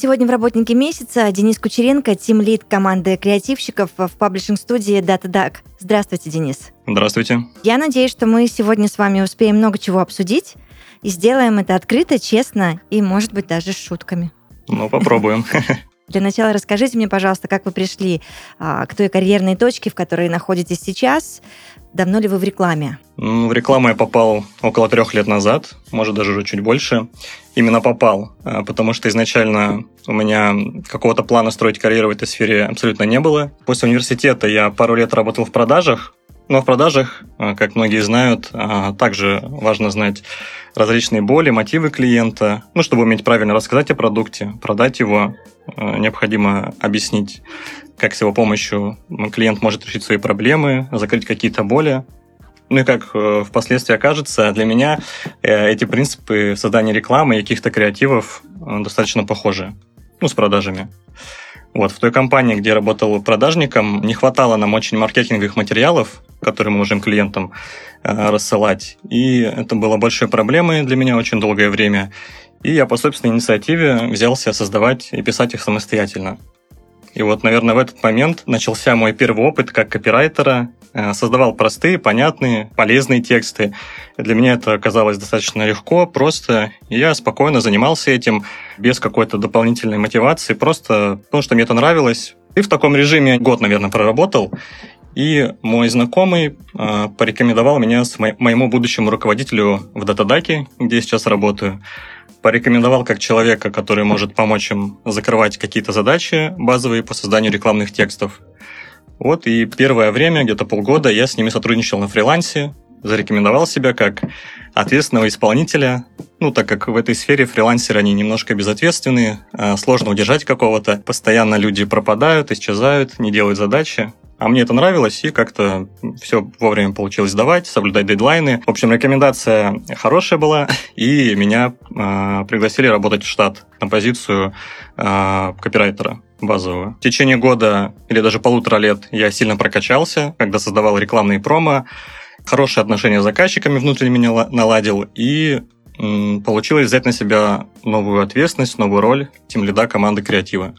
Сегодня в «Работнике месяца» Денис Кучеренко, тим-лид команды креативщиков в паблишинг-студии DataDuck. Здравствуйте, Денис. Здравствуйте. Я надеюсь, что мы сегодня с вами успеем много чего обсудить и сделаем это открыто, честно и, может быть, даже с шутками. Ну, попробуем. Для начала расскажите мне, пожалуйста, как вы пришли а, к той карьерной точке, в которой находитесь сейчас. Давно ли вы в рекламе? В рекламу я попал около трех лет назад, может даже уже чуть больше. Именно попал, а, потому что изначально у меня какого-то плана строить карьеру в этой сфере абсолютно не было. После университета я пару лет работал в продажах, но в продажах, а, как многие знают, а, также важно знать различные боли, мотивы клиента. Ну, чтобы уметь правильно рассказать о продукте, продать его, необходимо объяснить, как с его помощью клиент может решить свои проблемы, закрыть какие-то боли. Ну и как э, впоследствии окажется, для меня э, эти принципы создания рекламы и каких-то креативов э, достаточно похожи. Ну, с продажами. Вот, в той компании, где я работал продажником, не хватало нам очень маркетинговых материалов, которые мы можем клиентам э, рассылать. И это было большой проблемой для меня очень долгое время. И я по собственной инициативе взялся создавать и писать их самостоятельно. И вот, наверное, в этот момент начался мой первый опыт как копирайтера. Э, создавал простые, понятные, полезные тексты. Для меня это оказалось достаточно легко, просто. И я спокойно занимался этим, без какой-то дополнительной мотивации, просто потому что мне это нравилось. И в таком режиме год, наверное, проработал. И мой знакомый э, порекомендовал меня с мо- моему будущему руководителю в Датадаке, где я сейчас работаю порекомендовал как человека, который может помочь им закрывать какие-то задачи базовые по созданию рекламных текстов. Вот и первое время, где-то полгода, я с ними сотрудничал на фрилансе, зарекомендовал себя как ответственного исполнителя, ну, так как в этой сфере фрилансеры, они немножко безответственные, а, сложно удержать какого-то, постоянно люди пропадают, исчезают, не делают задачи. А мне это нравилось, и как-то все вовремя получилось сдавать, соблюдать дедлайны. В общем, рекомендация хорошая была, и меня э, пригласили работать в штат на позицию э, копирайтера базового. В течение года или даже полутора лет я сильно прокачался, когда создавал рекламные промо, хорошие отношения с заказчиками внутренне наладил, и получилось взять на себя новую ответственность, новую роль тем лида команды креатива.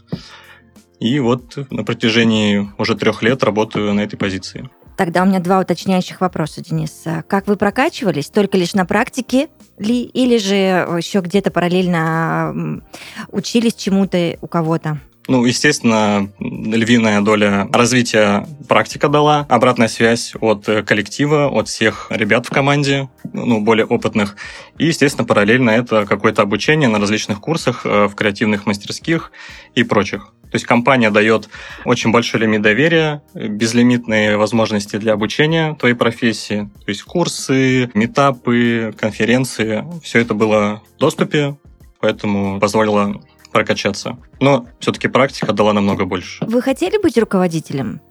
И вот на протяжении уже трех лет работаю на этой позиции. Тогда у меня два уточняющих вопроса, Денис. Как вы прокачивались? Только лишь на практике ли? Или же еще где-то параллельно учились чему-то у кого-то? Ну, естественно, львиная доля развития практика дала, обратная связь от коллектива, от всех ребят в команде, ну, более опытных. И, естественно, параллельно это какое-то обучение на различных курсах э, в креативных мастерских и прочих. То есть компания дает очень большой лимит доверия, безлимитные возможности для обучения твоей профессии. То есть курсы, метапы, конференции, все это было в доступе, поэтому позволило прокачаться. Но все-таки практика дала намного больше. Вы хотели быть руководителем?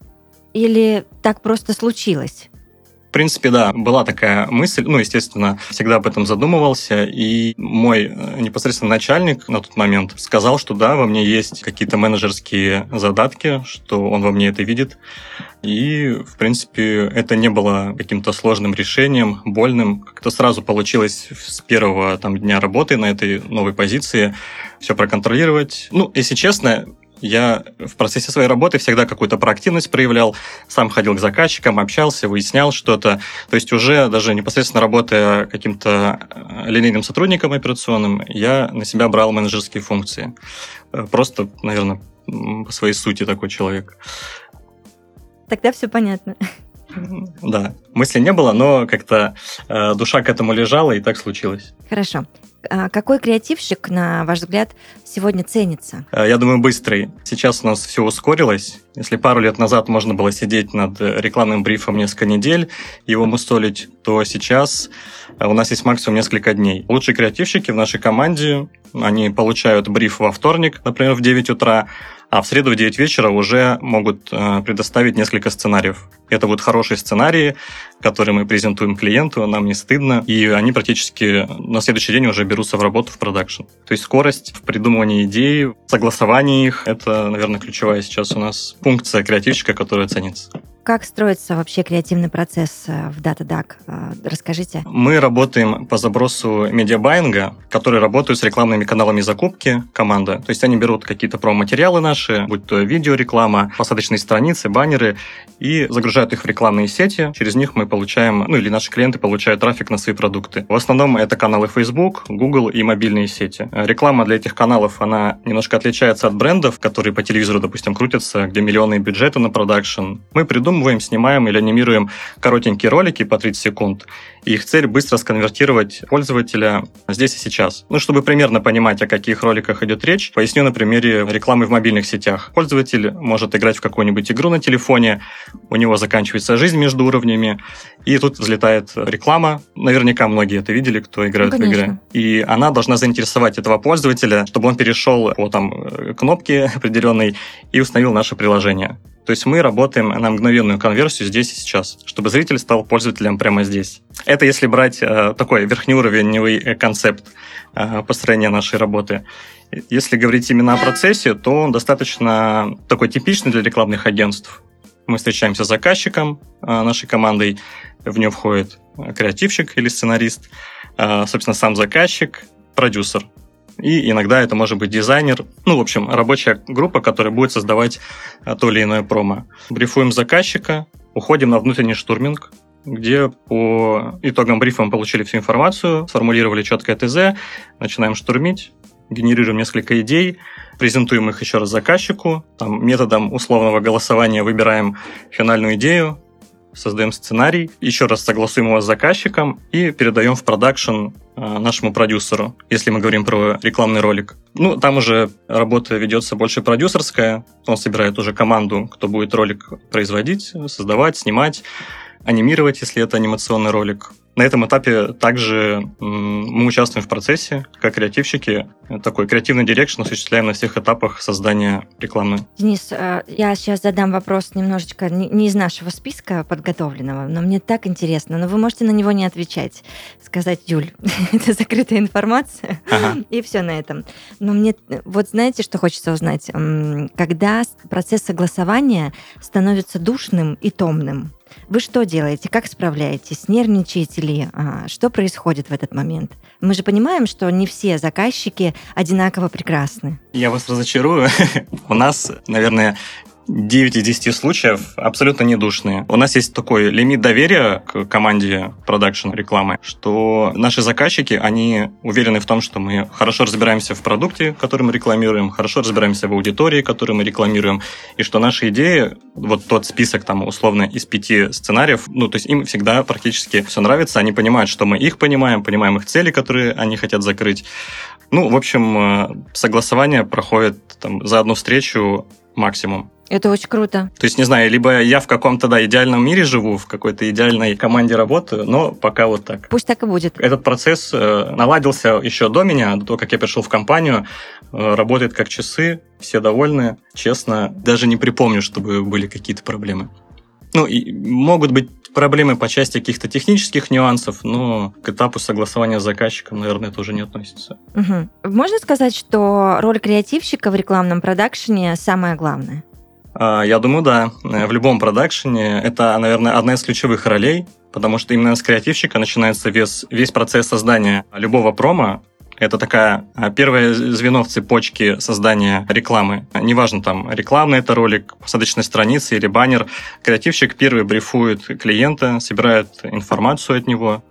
Или так просто случилось? В принципе, да, была такая мысль, ну, естественно, всегда об этом задумывался, и мой э, непосредственно начальник на тот момент сказал, что да, во мне есть какие-то менеджерские задатки, что он во мне это видит, и, в принципе, это не было каким-то сложным решением, больным. Как-то сразу получилось с первого там, дня работы на этой новой позиции все проконтролировать. Ну, если честно, я в процессе своей работы всегда какую-то проактивность проявлял, сам ходил к заказчикам, общался, выяснял что-то. То есть уже даже непосредственно работая каким-то э, линейным сотрудником операционным, я на себя брал менеджерские функции. Э, просто, наверное, по своей сути такой человек. Тогда все понятно. Да, мысли не было, но как-то э, душа к этому лежала, и так случилось. Хорошо. А какой креативщик, на ваш взгляд, сегодня ценится? Э, я думаю, быстрый. Сейчас у нас все ускорилось. Если пару лет назад можно было сидеть над рекламным брифом несколько недель, его мустолить, то сейчас э, у нас есть максимум несколько дней. Лучшие креативщики в нашей команде, они получают бриф во вторник, например, в 9 утра, а в среду в 9 вечера уже могут э, предоставить несколько сценариев. Это вот хорошие сценарии, которые мы презентуем клиенту, нам не стыдно, и они практически на следующий день уже берутся в работу в продакшн. То есть скорость в придумывании идей, согласовании их, это, наверное, ключевая сейчас у нас функция креативщика, которая ценится. Как строится вообще креативный процесс э, в DataDuck? Э, расскажите. Мы работаем по забросу медиабайинга, которые работают с рекламными каналами закупки команда. То есть они берут какие-то промо-материалы наши, будь то видеореклама, посадочные страницы, баннеры, и загружают их в рекламные сети. Через них мы получаем, ну или наши клиенты получают трафик на свои продукты. В основном это каналы Facebook, Google и мобильные сети. Реклама для этих каналов, она немножко отличается от брендов, которые по телевизору, допустим, крутятся, где миллионные бюджеты на продакшн. Мы придумываем придумываем, снимаем или анимируем коротенькие ролики по 30 секунд. И их цель быстро сконвертировать пользователя здесь и сейчас. Ну, чтобы примерно понимать, о каких роликах идет речь, поясню на примере рекламы в мобильных сетях. Пользователь может играть в какую-нибудь игру на телефоне, у него заканчивается жизнь между уровнями, и тут взлетает реклама. Наверняка многие это видели, кто играет ну, в игры. И она должна заинтересовать этого пользователя, чтобы он перешел по там кнопке определенной и установил наше приложение. То есть мы работаем на мгновенную конверсию здесь и сейчас, чтобы зритель стал пользователем прямо здесь. Это если брать э, такой верхнеуровневый э, концепт э, построения нашей работы. Если говорить именно о процессе, то он достаточно такой типичный для рекламных агентств. Мы встречаемся с заказчиком э, нашей командой, в нее входит креативщик или сценарист, э, собственно, сам заказчик, продюсер и иногда это может быть дизайнер, ну, в общем, рабочая группа, которая будет создавать а, то или иное промо. Брифуем заказчика, уходим на внутренний штурминг, где по итогам брифа мы получили всю информацию, сформулировали четкое ТЗ, начинаем штурмить, генерируем несколько идей, презентуем их еще раз заказчику, там, методом условного голосования выбираем финальную идею, создаем сценарий, еще раз согласуем его с заказчиком и передаем в продакшн а, нашему продюсеру, если мы говорим про рекламный ролик. Ну, там уже работа ведется больше продюсерская, он собирает уже команду, кто будет ролик производить, создавать, снимать, анимировать, если это анимационный ролик. На этом этапе также мы участвуем в процессе, как креативщики. Такой креативный direction осуществляем на всех этапах создания рекламы. Денис, э, я сейчас задам вопрос немножечко не из нашего списка подготовленного, но мне так интересно, но вы можете на него не отвечать. Сказать, Юль, это закрытая информация, ага. и все на этом. Но мне, вот знаете, что хочется узнать? Когда процесс согласования становится душным и томным, вы что делаете? Как справляетесь? Нервничаете ли? А, что происходит в этот момент? Мы же понимаем, что не все заказчики одинаково прекрасны. Я вас разочарую. У нас, наверное, 9 из 10 случаев абсолютно недушные. У нас есть такой лимит доверия к команде продакшн рекламы, что наши заказчики, они уверены в том, что мы хорошо разбираемся в продукте, который мы рекламируем, хорошо разбираемся в аудитории, которую мы рекламируем, и что наши идеи, вот тот список там условно из пяти сценариев, ну, то есть им всегда практически все нравится, они понимают, что мы их понимаем, понимаем их цели, которые они хотят закрыть. Ну, в общем, э, согласование проходит там, за одну встречу максимум. Это очень круто. То есть, не знаю, либо я в каком-то, да, идеальном мире живу, в какой-то идеальной команде работаю, но пока вот так. Пусть так и будет. Этот процесс э, наладился еще до меня, до того, как я пришел в компанию. Э, работает как часы, все довольны, честно. Даже не припомню, чтобы были какие-то проблемы. Ну, и могут быть проблемы по части каких-то технических нюансов, но к этапу согласования с заказчиком, наверное, это уже не относится. Угу. Можно сказать, что роль креативщика в рекламном продакшене самая главная? А, я думаю, да. В любом продакшене это, наверное, одна из ключевых ролей, потому что именно с креативщика начинается весь, весь процесс создания любого промо. Это такая а, первое звено в цепочке создания рекламы. Неважно, там, рекламный это ролик, посадочная страница или баннер. Креативщик первый брифует клиента, собирает информацию от него,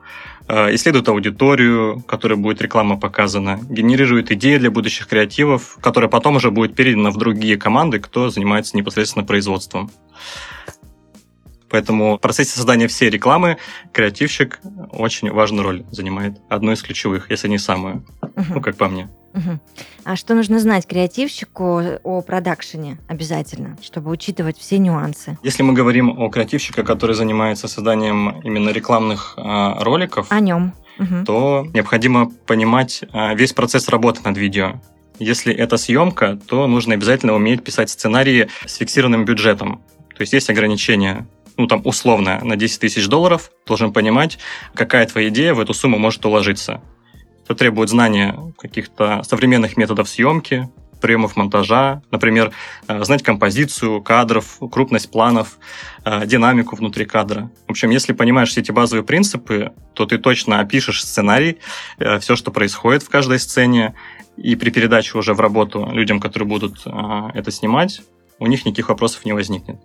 Э, исследует аудиторию, которая будет реклама показана, генерирует идеи для будущих креативов, которые потом уже будет переданы в другие команды, кто занимается непосредственно производством. Поэтому в процессе создания всей рекламы креативщик очень важную роль занимает. Одну из ключевых, если не самую. Угу. Ну, как по мне. Угу. А что нужно знать креативщику о продакшене обязательно, чтобы учитывать все нюансы? Если мы говорим о креативщике, который занимается созданием именно рекламных э, роликов, о нем, угу. то необходимо понимать э, весь процесс работы над видео. Если это съемка, то нужно обязательно уметь писать сценарии с фиксированным бюджетом. То есть есть ограничение ну, там, условно, на 10 тысяч долларов, должен понимать, какая твоя идея в эту сумму может уложиться. Это требует знания каких-то современных методов съемки, приемов монтажа, например, э, знать композицию кадров, крупность планов, э, динамику внутри кадра. В общем, если понимаешь все эти базовые принципы, то ты точно опишешь сценарий, э, все, что происходит в каждой сцене, и при передаче уже в работу людям, которые будут это снимать, у них никаких вопросов не возникнет.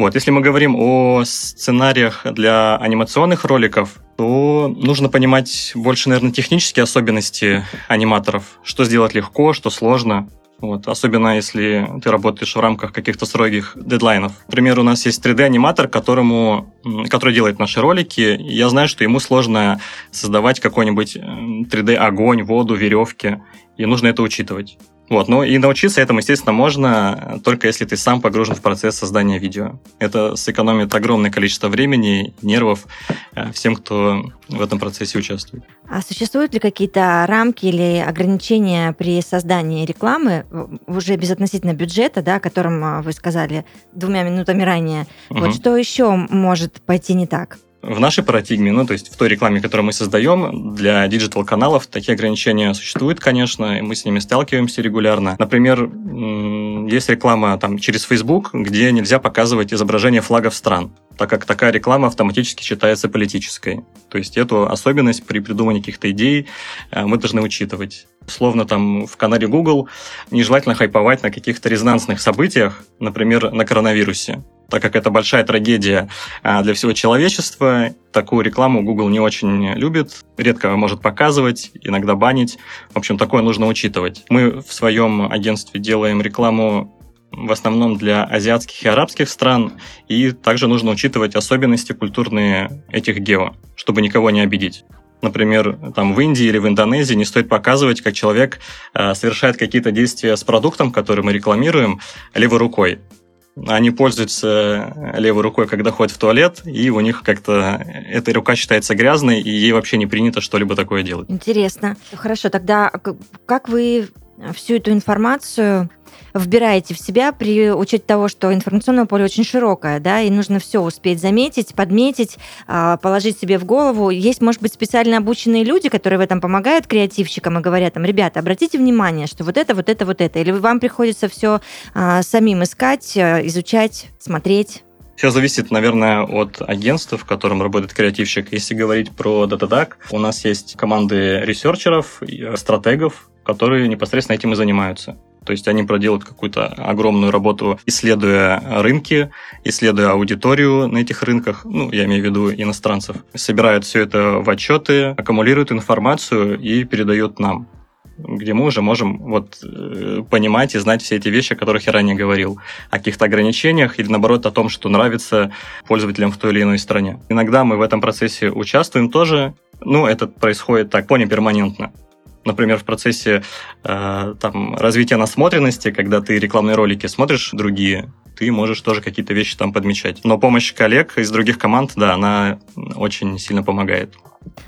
Вот, если мы говорим о сценариях для анимационных роликов, то нужно понимать больше, наверное, технические особенности аниматоров. Что сделать легко, что сложно. Вот, особенно если ты работаешь в рамках каких-то строгих дедлайнов. Например, у нас есть 3D-аниматор, которому, который делает наши ролики. Я знаю, что ему сложно создавать какой-нибудь 3D-огонь, воду, веревки, и нужно это учитывать. Вот, ну и научиться этому, естественно, можно только если ты сам погружен в процесс создания видео. Это сэкономит огромное количество времени, нервов э, всем, кто в этом процессе участвует. А существуют ли какие-то рамки или ограничения при создании рекламы уже безотносительно бюджета, да, о котором вы сказали двумя минутами ранее? Угу. Вот что еще может пойти не так? В нашей парадигме, ну, то есть в той рекламе, которую мы создаем, для digital-каналов такие ограничения существуют, конечно, и мы с ними сталкиваемся регулярно. Например, есть реклама там через Facebook, где нельзя показывать изображение флагов стран, так как такая реклама автоматически считается политической. То есть эту особенность при придумывании каких-то идей э, мы должны учитывать. Словно там в канале Google нежелательно хайповать на каких-то резонансных событиях, например, на коронавирусе так как это большая трагедия а, для всего человечества. Такую рекламу Google не очень любит, редко может показывать, иногда банить. В общем, такое нужно учитывать. Мы в своем агентстве делаем рекламу в основном для азиатских и арабских стран, и также нужно учитывать особенности культурные этих гео, чтобы никого не обидеть. Например, там в Индии или в Индонезии не стоит показывать, как человек э, совершает какие-то действия с продуктом, который мы рекламируем, левой рукой они пользуются левой рукой, когда ходят в туалет, и у них как-то эта рука считается грязной, и ей вообще не принято что-либо такое делать. Интересно. Хорошо, тогда как вы всю эту информацию вбираете в себя при учете того, что информационное поле очень широкое, да, и нужно все успеть заметить, подметить, а, положить себе в голову. Есть, может быть, специально обученные люди, которые в этом помогают креативщикам и говорят там, ребята, обратите внимание, что вот это, вот это, вот это. Или вам приходится все а, самим искать, а, изучать, смотреть? Все зависит, наверное, от агентства, в котором работает креативщик. Если говорить про Datadac, у нас есть команды ресерчеров, стратегов, которые непосредственно этим и занимаются. То есть они проделают какую-то огромную работу, исследуя рынки, исследуя аудиторию на этих рынках, ну, я имею в виду иностранцев, собирают все это в отчеты, аккумулируют информацию и передают нам где мы уже можем вот э, понимать и знать все эти вещи, о которых я ранее говорил, о каких-то ограничениях или наоборот о том, что нравится пользователям в той или иной стране. Иногда мы в этом процессе участвуем тоже, ну, это происходит так, поне перманентно например, в процессе э, там, развития насмотренности, когда ты рекламные ролики смотришь другие, ты можешь тоже какие-то вещи там подмечать. Но помощь коллег из других команд, да, она очень сильно помогает.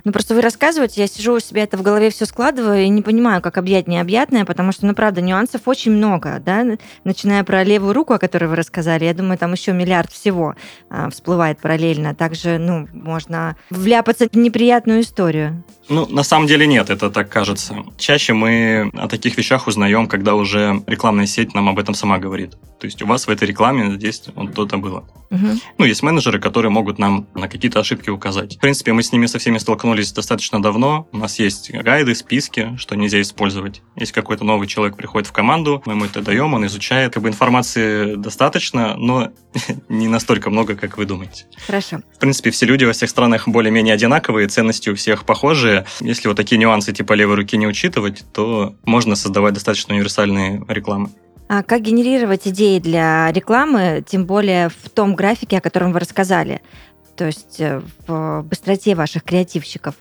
Ну, просто вы рассказываете, я сижу у себя это в голове все складываю и не понимаю, как объять необъятное, потому что, ну, правда, нюансов очень много, да, начиная про левую руку, о которой вы рассказали, я думаю, там еще миллиард всего а, всплывает параллельно. Также, ну, можно вляпаться в неприятную историю. Ну, на самом деле нет, это так кажется. Чаще мы о таких вещах узнаем, когда уже рекламная сеть нам об этом сама говорит. То есть у вас в этой рекламе здесь вот то-то было. Угу. Ну, есть менеджеры, которые могут нам на какие-то ошибки указать. В принципе, мы с ними со всеми столкнулись достаточно давно. У нас есть гайды, списки, что нельзя использовать. Если какой-то новый человек приходит в команду, мы ему это даем, он изучает. Как бы информации достаточно, но не настолько много, как вы думаете. Хорошо. В принципе, все люди во всех странах более-менее одинаковые, ценности у всех похожие. Если вот такие нюансы типа левой руки не учитывать, то можно создавать достаточно универсальные рекламы. А как генерировать идеи для рекламы, тем более в том графике, о котором вы рассказали? То есть э, в быстроте ваших креативщиков?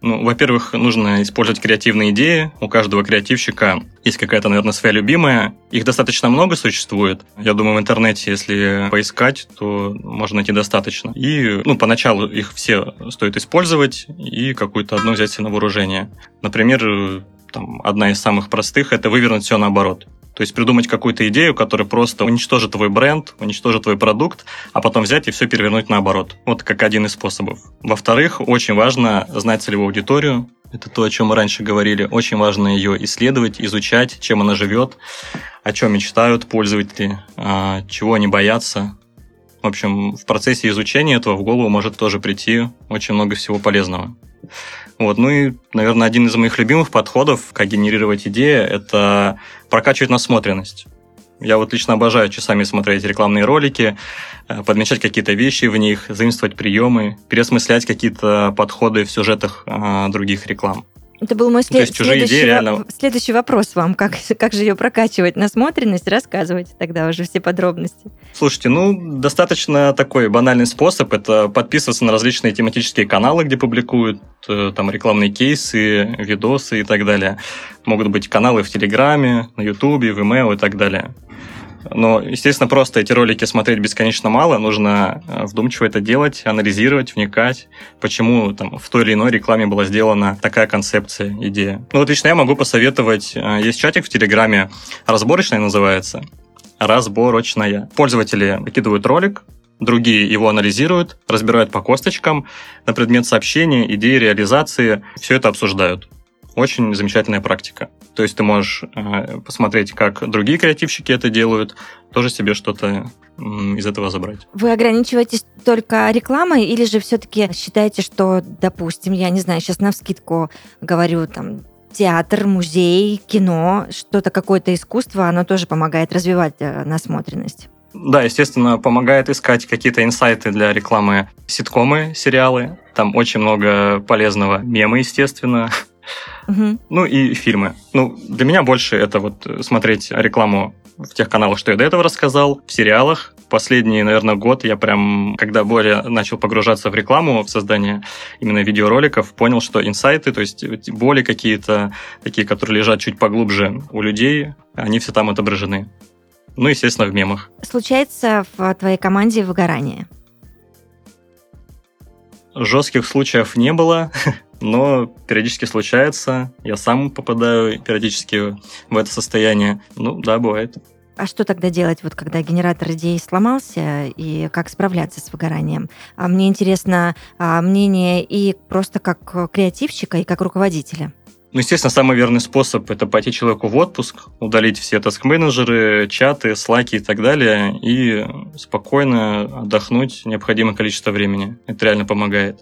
Ну, во-первых, нужно использовать креативные идеи. У каждого креативщика есть какая-то, наверное, своя любимая. Их достаточно много существует. Я думаю, в интернете, если поискать, то можно найти достаточно. И, ну, поначалу их все стоит использовать и какую-то одну взять себе на вооружение. Например, там, одна из самых простых – это вывернуть все наоборот. То есть придумать какую-то идею, которая просто уничтожит твой бренд, уничтожит твой продукт, а потом взять и все перевернуть наоборот. Вот как один из способов. Во-вторых, очень важно знать целевую аудиторию. Это то, о чем мы раньше говорили. Очень важно ее исследовать, изучать, чем она живет, о чем мечтают пользователи, а, чего они боятся. В общем, в процессе изучения этого в голову может тоже прийти очень много всего полезного. Вот. Ну и, наверное, один из моих любимых подходов, как генерировать идеи, это прокачивать насмотренность. Я вот лично обожаю часами смотреть рекламные ролики, э, подмечать какие-то вещи в них, заимствовать приемы, переосмыслять какие-то подходы в сюжетах э, других реклам. Это был мой след... следующий, идеи реально... следующий вопрос вам. Как, как же ее прокачивать? Насмотренность? Рассказывайте тогда уже все подробности. Слушайте, ну, достаточно такой банальный способ. Это подписываться на различные тематические каналы, где публикуют э, там рекламные кейсы, видосы и так далее. Могут быть каналы в Телеграме, на Ютубе, в Vimeo и так далее. Но, естественно, просто эти ролики смотреть бесконечно мало. Нужно э, вдумчиво это делать, анализировать, вникать, почему там в той или иной рекламе была сделана такая концепция, идея. Ну вот лично я могу посоветовать, э, есть чатик в Телеграме, разборочная называется, разборочная. Пользователи выкидывают ролик, другие его анализируют, разбирают по косточкам на предмет сообщения, идеи реализации, все это обсуждают. Очень замечательная практика. То есть ты можешь э, посмотреть, как другие креативщики это делают, тоже себе что-то из этого забрать. Вы ограничиваетесь только рекламой или же все-таки считаете, что, допустим, я не знаю, сейчас на вскидку говорю, там, театр, музей, кино, что-то какое-то искусство, оно тоже помогает развивать э, насмотренность? Да, естественно, помогает искать какие-то инсайты для рекламы ситкомы, сериалы. Там очень много полезного. Мемы, естественно. Угу. Ну и фильмы. Ну, для меня больше это вот смотреть рекламу в тех каналах, что я до этого рассказал, в сериалах. Последний, наверное, год я прям, когда более начал погружаться в рекламу, в создание именно видеороликов, понял, что инсайты, то есть боли какие-то, такие, которые лежат чуть поглубже у людей, они все там отображены. Ну, естественно, в мемах. Случается в твоей команде выгорание? Жестких случаев не было. но периодически случается. Я сам попадаю периодически в это состояние. Ну, да, бывает. А что тогда делать, вот когда генератор идей сломался, и как справляться с выгоранием? А мне интересно а, мнение и просто как креативщика, и как руководителя. Ну, естественно, самый верный способ – это пойти человеку в отпуск, удалить все таск-менеджеры, чаты, слаки и так далее, и спокойно отдохнуть необходимое количество времени. Это реально помогает.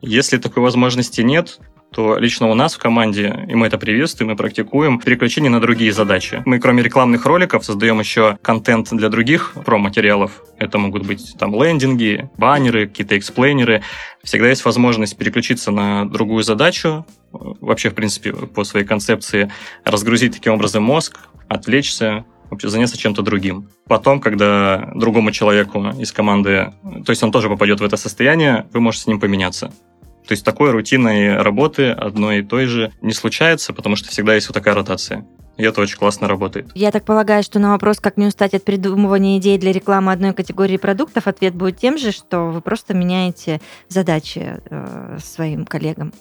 Если такой возможности нет, то лично у нас в команде, и мы это приветствуем и практикуем, переключение на другие задачи. Мы, кроме рекламных роликов, создаем еще контент для других про-материалов. Это могут быть там лендинги, баннеры, какие-то эксплейнеры. Всегда есть возможность переключиться на другую задачу, вообще, в принципе, по своей концепции, разгрузить таким образом мозг, отвлечься, вообще заняться чем-то другим. Потом, когда другому человеку из команды, то есть он тоже попадет в это состояние, вы можете с ним поменяться. То есть такой рутинной работы одной и той же не случается, потому что всегда есть вот такая ротация. И это очень классно работает. Я так полагаю, что на вопрос, как не устать от придумывания идей для рекламы одной категории продуктов, ответ будет тем же, что вы просто меняете задачи э, своим коллегам.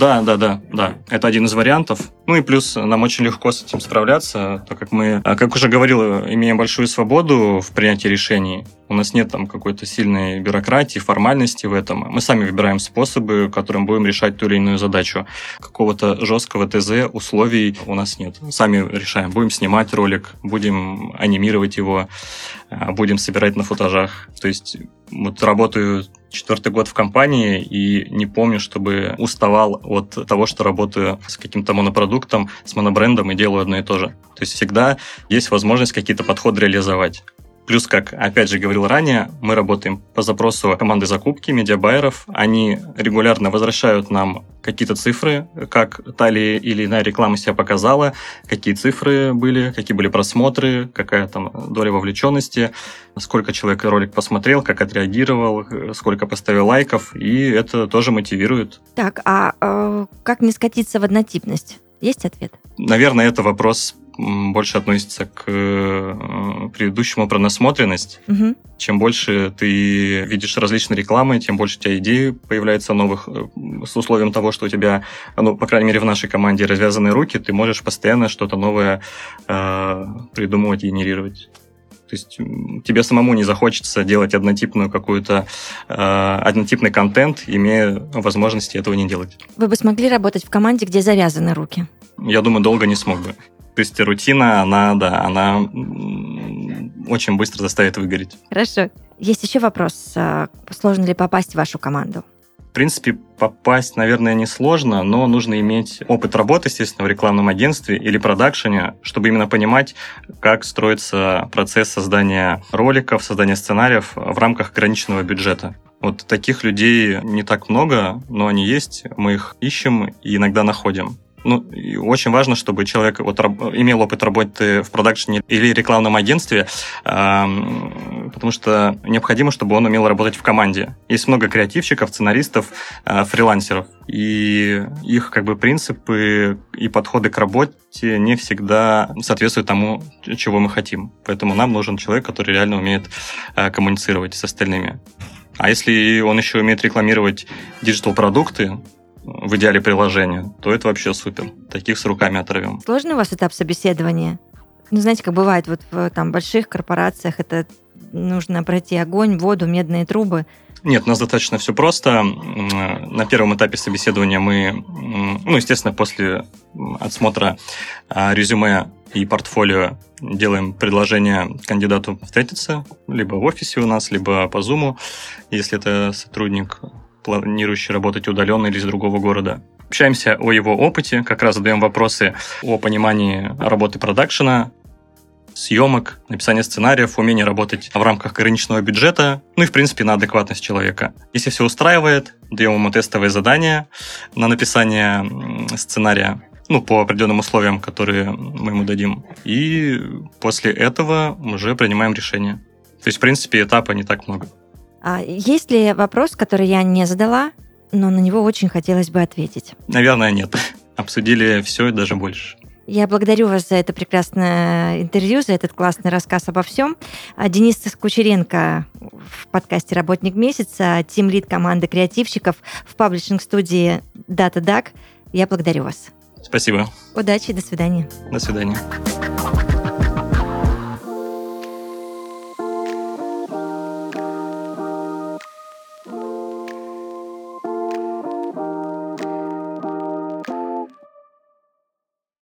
Да, да, да, да. Это один из вариантов. Ну и плюс нам очень легко с этим справляться, так как мы, а, как уже говорил, имеем большую свободу в принятии решений. У нас нет там какой-то сильной бюрократии, формальности в этом. Мы сами выбираем способы, которым будем решать ту или иную задачу. Какого-то жесткого ТЗ, условий у нас нет. Сами решаем. Будем снимать ролик, будем анимировать его, а, будем собирать на футажах. То есть вот работаю четвертый год в компании и не помню, чтобы уставал от того, что работаю с каким-то монопродуктом, с монобрендом и делаю одно и то же. То есть всегда есть возможность какие-то подходы реализовать. Плюс, как опять же говорил ранее, мы работаем по запросу команды закупки, медиабайеров. Они регулярно возвращают нам какие-то цифры, как та или иная реклама себя показала, какие цифры были, какие были просмотры, какая там доля вовлеченности, сколько человек ролик посмотрел, как отреагировал, сколько поставил лайков, и это тоже мотивирует. Так, а э, как не скатиться в однотипность? Есть ответ? Наверное, это вопрос больше относится к э, предыдущему про насмотренность. Угу. Чем больше ты видишь различные рекламы, тем больше у тебя идей появляется новых э, с условием того, что у тебя, ну, по крайней мере, в нашей команде развязанные руки, ты можешь постоянно что-то новое э, придумывать, генерировать. То есть тебе самому не захочется делать однотипную какую-то, э, однотипный контент, имея возможности этого не делать. Вы бы смогли работать в команде, где завязаны руки? Я думаю, долго не смог бы. То есть рутина, она, да, она очень быстро заставит выгореть. Хорошо. Есть еще вопрос. А, сложно ли попасть в вашу команду? В принципе, попасть, наверное, несложно, но нужно иметь опыт работы, естественно, в рекламном агентстве или продакшене, чтобы именно понимать, как строится процесс создания роликов, создания сценариев в рамках ограниченного бюджета. Вот таких людей не так много, но они есть, мы их ищем и иногда находим. Ну, очень важно, чтобы человек вот, имел опыт работы в продакшене или рекламном агентстве, потому что необходимо, чтобы он умел работать в команде. Есть много креативщиков, сценаристов, э, фрилансеров, и их как бы принципы и подходы к работе не всегда соответствуют тому, чего мы хотим. Поэтому нам нужен человек, который реально умеет э, коммуницировать с остальными. А если он еще умеет рекламировать диджитал-продукты, в идеале приложения, то это вообще супер. Таких с руками оторвем. Сложный у вас этап собеседования? Ну, знаете, как бывает, вот в там, больших корпорациях это нужно пройти огонь, воду, медные трубы. Нет, у нас достаточно все просто. На первом этапе собеседования мы, ну, естественно, после отсмотра а, резюме и портфолио делаем предложение кандидату встретиться либо в офисе у нас, либо по Zoom, если это сотрудник планирующий работать удаленно или из другого города. Общаемся о его опыте, как раз задаем вопросы о понимании работы продакшена, съемок, написания сценариев, умение работать в рамках ограниченного бюджета, ну и, в принципе, на адекватность человека. Если все устраивает, даем ему тестовые задания на написание сценария, ну, по определенным условиям, которые мы ему дадим. И после этого уже принимаем решение. То есть, в принципе, этапа не так много. А есть ли вопрос, который я не задала, но на него очень хотелось бы ответить? Наверное, нет. Обсудили все и даже больше. Я благодарю вас за это прекрасное интервью, за этот классный рассказ обо всем. А Денис Кучеренко в подкасте «Работник месяца», тим-лид команды креативщиков в паблишинг-студии DataDuck. Я благодарю вас. Спасибо. Удачи, до свидания. До свидания.